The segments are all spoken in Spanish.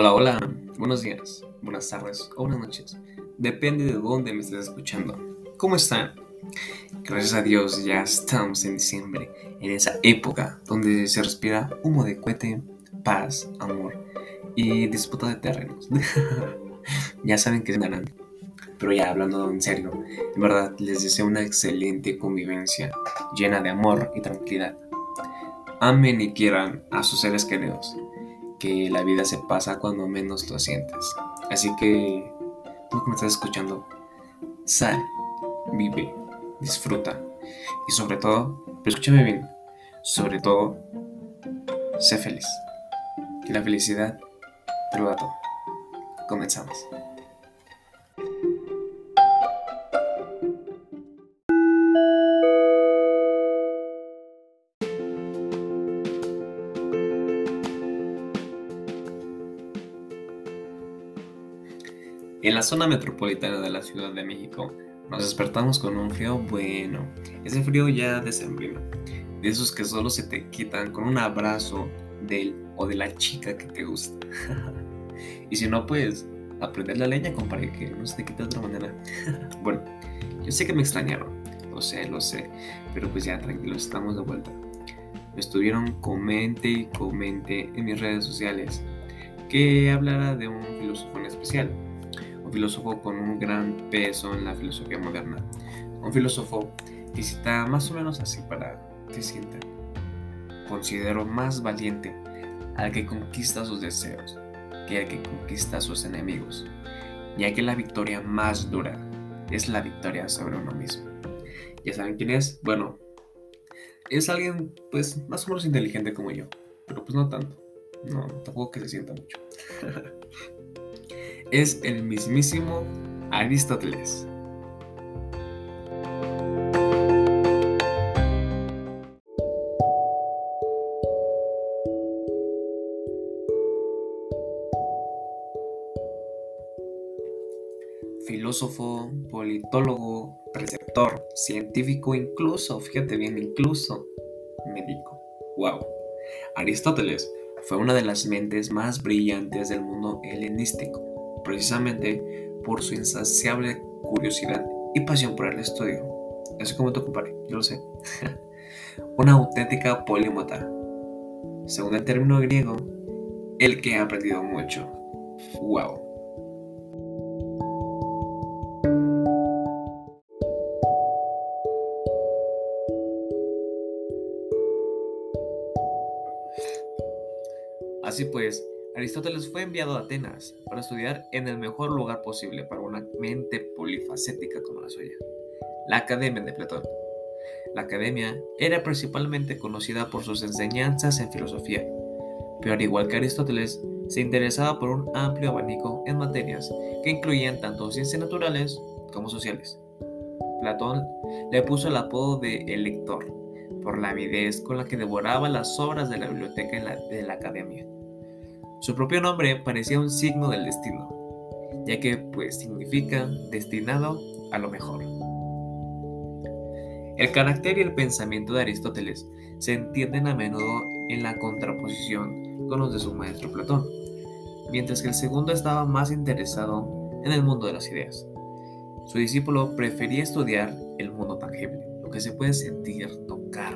Hola, hola, buenos días, buenas tardes o buenas noches. Depende de dónde me estés escuchando. ¿Cómo están? Gracias a Dios ya estamos en diciembre, en esa época donde se respira humo de cohete, paz, amor y disputa de terrenos. ya saben que ganarán. Pero ya hablando en serio, en verdad les deseo una excelente convivencia llena de amor y tranquilidad. Amen y quieran a sus seres queridos que la vida se pasa cuando menos lo sientes. Así que, tú que me estás escuchando, sal, vive, disfruta y sobre todo, pero escúchame bien, sobre todo, sé feliz. Que la felicidad da todo. Comenzamos. En la zona metropolitana de la Ciudad de México nos despertamos con un frío bueno, ese frío ya de sembrino, de esos que solo se te quitan con un abrazo del o de la chica que te gusta. y si no, pues aprender la leña, compadre, que no se te quita de otra manera. bueno, yo sé que me extrañaron, lo sé, lo sé, pero pues ya tranquilos, estamos de vuelta. Me estuvieron comente y comente en mis redes sociales que hablara de un filósofo en especial filósofo con un gran peso en la filosofía moderna. Un filósofo que cita más o menos así para que sientan. Considero más valiente al que conquista sus deseos que al que conquista a sus enemigos, ya que la victoria más dura es la victoria sobre uno mismo. ¿Ya saben quién es? Bueno, es alguien pues más o menos inteligente como yo, pero pues no tanto. No, tampoco que se sienta mucho. es el mismísimo Aristóteles. Filósofo, politólogo, preceptor, científico, incluso, fíjate bien, incluso médico. ¡Wow! Aristóteles fue una de las mentes más brillantes del mundo helenístico precisamente por su insaciable curiosidad y pasión por el estudio. Así como tu compadre, yo lo sé. Una auténtica polímota. Según el término griego, el que ha aprendido mucho. ¡Wow! Así pues, Aristóteles fue enviado a Atenas para estudiar en el mejor lugar posible para una mente polifacética como la suya, la Academia de Platón. La academia era principalmente conocida por sus enseñanzas en filosofía, pero al igual que Aristóteles, se interesaba por un amplio abanico en materias que incluían tanto ciencias naturales como sociales. Platón le puso el apodo de el lector, por la avidez con la que devoraba las obras de la biblioteca de la academia. Su propio nombre parecía un signo del destino, ya que pues significa destinado a lo mejor. El carácter y el pensamiento de Aristóteles se entienden a menudo en la contraposición con los de su maestro Platón, mientras que el segundo estaba más interesado en el mundo de las ideas. Su discípulo prefería estudiar el mundo tangible, lo que se puede sentir, tocar.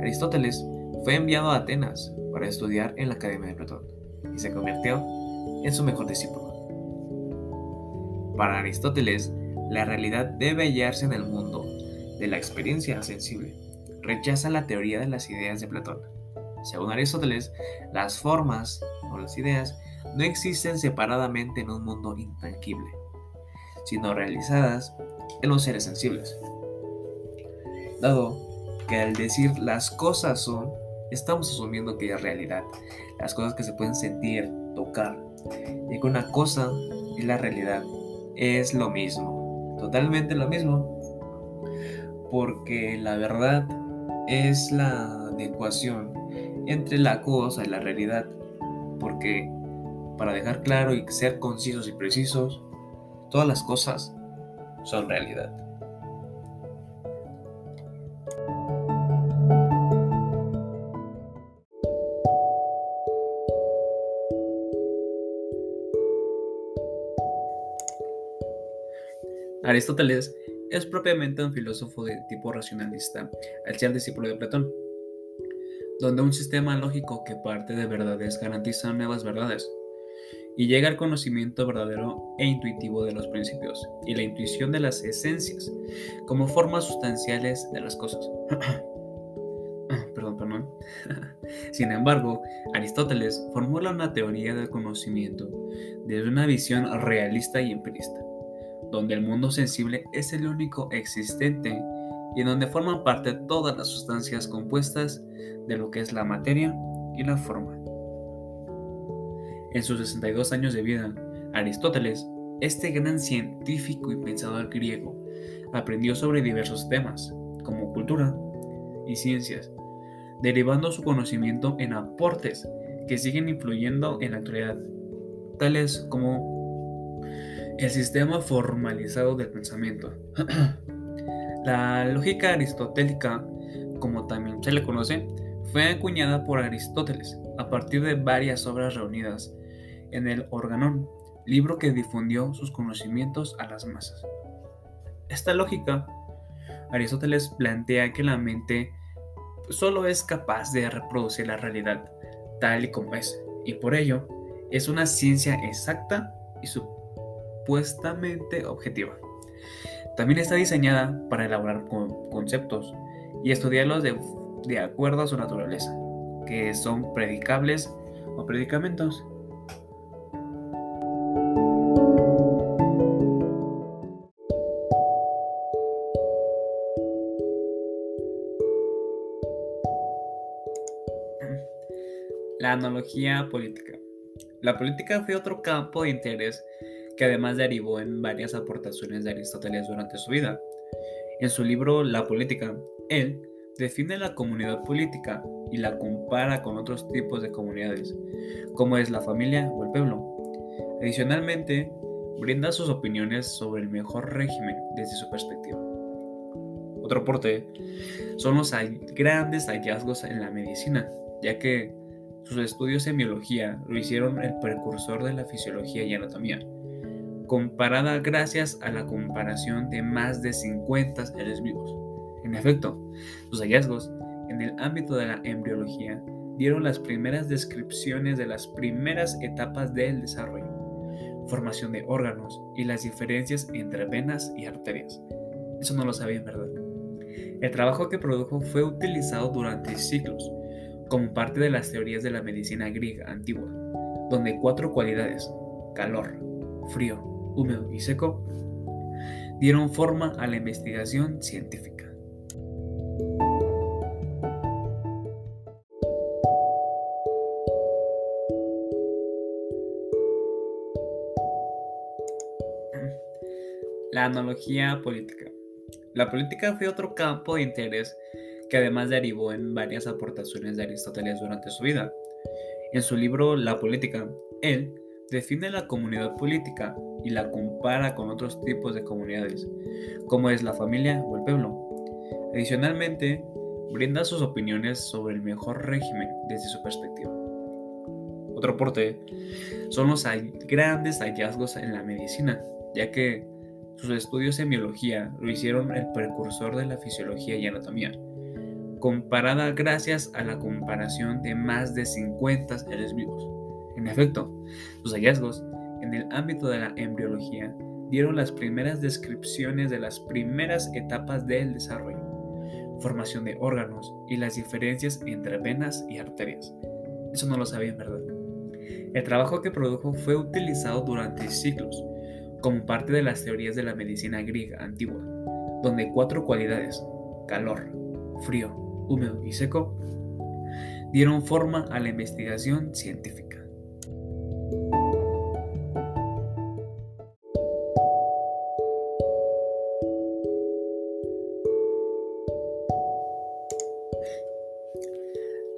Aristóteles fue enviado a Atenas para estudiar en la Academia de Platón y se convirtió en su mejor discípulo. Para Aristóteles, la realidad debe hallarse en el mundo de la experiencia sensible. Rechaza la teoría de las ideas de Platón. Según Aristóteles, las formas o las ideas no existen separadamente en un mundo intangible, sino realizadas en los seres sensibles. Dado que al decir las cosas son, estamos asumiendo que es realidad. Las cosas que se pueden sentir, tocar. Y que una cosa y la realidad es lo mismo. Totalmente lo mismo. Porque la verdad es la adecuación entre la cosa y la realidad. Porque para dejar claro y ser concisos y precisos, todas las cosas son realidad. Aristóteles es propiamente un filósofo de tipo racionalista, al ser discípulo de Platón, donde un sistema lógico que parte de verdades garantiza nuevas verdades y llega al conocimiento verdadero e intuitivo de los principios y la intuición de las esencias como formas sustanciales de las cosas. perdón, perdón. Sin embargo, Aristóteles formula una teoría del conocimiento desde una visión realista y empirista, donde el mundo sensible es el único existente y en donde forman parte todas las sustancias compuestas de lo que es la materia y la forma. En sus 62 años de vida, Aristóteles, este gran científico y pensador griego, aprendió sobre diversos temas, como cultura y ciencias, derivando su conocimiento en aportes que siguen influyendo en la actualidad, tales como el sistema formalizado del pensamiento. la lógica aristotélica, como también se le conoce, fue acuñada por Aristóteles a partir de varias obras reunidas en el Organón, libro que difundió sus conocimientos a las masas. Esta lógica, Aristóteles plantea que la mente solo es capaz de reproducir la realidad tal y como es, y por ello es una ciencia exacta y supuestamente objetiva. También está diseñada para elaborar conceptos y estudiarlos de, acuerdo a su naturaleza, que son predicables o predicamentos. La analogía política. La política fue otro campo de interés que además derivó en varias aportaciones de Aristóteles durante su vida. En su libro La política, él define la comunidad política y la compara con otros tipos de comunidades, como es la familia o el pueblo. Adicionalmente, brinda sus opiniones sobre el mejor régimen desde su perspectiva. Otro aporte son los grandes hallazgos en la medicina, ya que sus estudios en biología lo hicieron el precursor de la fisiología y anatomía, comparada gracias a la comparación de más de 50 seres vivos. En efecto, sus hallazgos en el ámbito de la embriología dieron las primeras descripciones de las primeras etapas del desarrollo, formación de órganos y las diferencias entre venas y arterias. Eso no lo sabían, ¿verdad? El trabajo que produjo fue utilizado durante siglos como parte de las teorías de la medicina griega antigua, donde cuatro cualidades, calor, frío, húmedo y seco, dieron forma a la investigación científica. La analogía política. La política fue otro campo de interés que además derivó en varias aportaciones de Aristóteles durante su vida. En su libro La política, él define la comunidad política y la compara con otros tipos de comunidades, como es la familia o el pueblo. Adicionalmente, brinda sus opiniones sobre el mejor régimen desde su perspectiva. Otro aporte son los grandes hallazgos en la medicina, ya que sus estudios en biología lo hicieron el precursor de la fisiología y anatomía comparada gracias a la comparación de más de 50 seres vivos. En efecto, sus hallazgos en el ámbito de la embriología dieron las primeras descripciones de las primeras etapas del desarrollo, formación de órganos y las diferencias entre venas y arterias. Eso no lo sabían, ¿verdad? El trabajo que produjo fue utilizado durante siglos como parte de las teorías de la medicina griega antigua, donde cuatro cualidades, calor, frío, húmedo y seco, dieron forma a la investigación científica.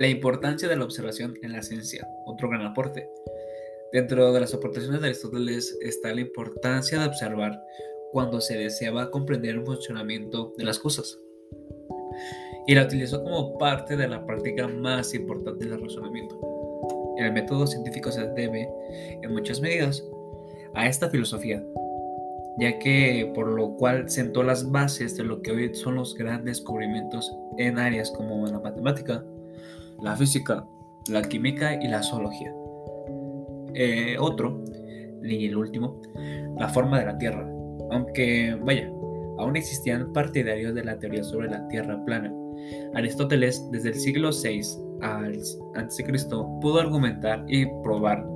La importancia de la observación en la ciencia, otro gran aporte. Dentro de las aportaciones de Aristóteles está la importancia de observar cuando se deseaba comprender el funcionamiento de las cosas y la utilizó como parte de la práctica más importante del razonamiento. El método científico se debe, en muchas medidas, a esta filosofía, ya que por lo cual sentó las bases de lo que hoy son los grandes descubrimientos en áreas como la matemática, la física, la química y la zoología. Eh, otro, y el último, la forma de la Tierra. Aunque, vaya, aún existían partidarios de la teoría sobre la Tierra plana. Aristóteles, desde el siglo VI a.C., pudo argumentar y probar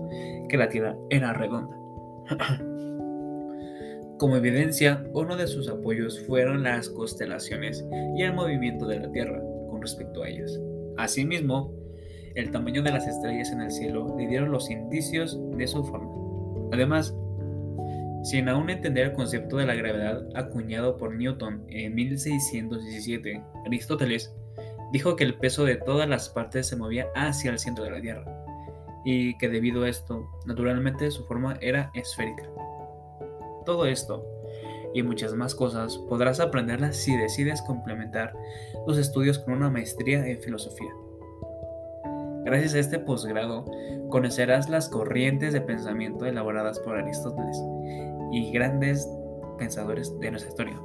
que la Tierra era redonda. Como evidencia, uno de sus apoyos fueron las constelaciones y el movimiento de la Tierra con respecto a ellas. Asimismo, el tamaño de las estrellas en el cielo le dieron los indicios de su forma. Además, sin aún entender el concepto de la gravedad acuñado por Newton en 1617, Aristóteles dijo que el peso de todas las partes se movía hacia el centro de la Tierra y que debido a esto, naturalmente su forma era esférica. Todo esto y muchas más cosas podrás aprenderlas si decides complementar tus estudios con una maestría en filosofía. Gracias a este posgrado, conocerás las corrientes de pensamiento elaboradas por Aristóteles y grandes pensadores de nuestra historia.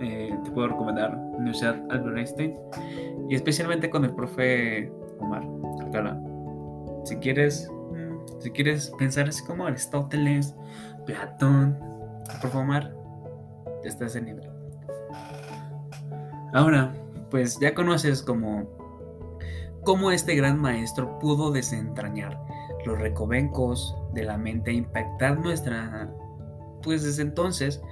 Eh, te puedo recomendar Universidad Albert Einstein y especialmente con el profe Omar Alcalá. Si quieres, mm, si quieres pensar así como Aristóteles, Platón, profe Omar, te estás en nivel. Ahora, pues ya conoces como cómo este gran maestro pudo desentrañar los recovencos de la mente e impactar nuestra, pues desde entonces,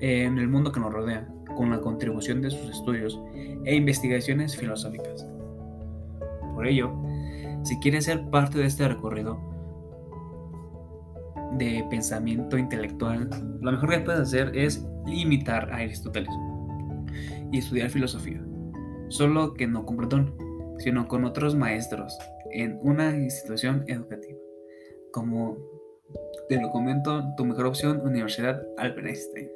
en el mundo que nos rodea, con la contribución de sus estudios e investigaciones filosóficas. Por ello, si quieres ser parte de este recorrido de pensamiento intelectual, lo mejor que puedes hacer es imitar a Aristóteles y estudiar filosofía, solo que no con Platón sino con otros maestros en una institución educativa. Como te lo comento, tu mejor opción, Universidad Albert Einstein.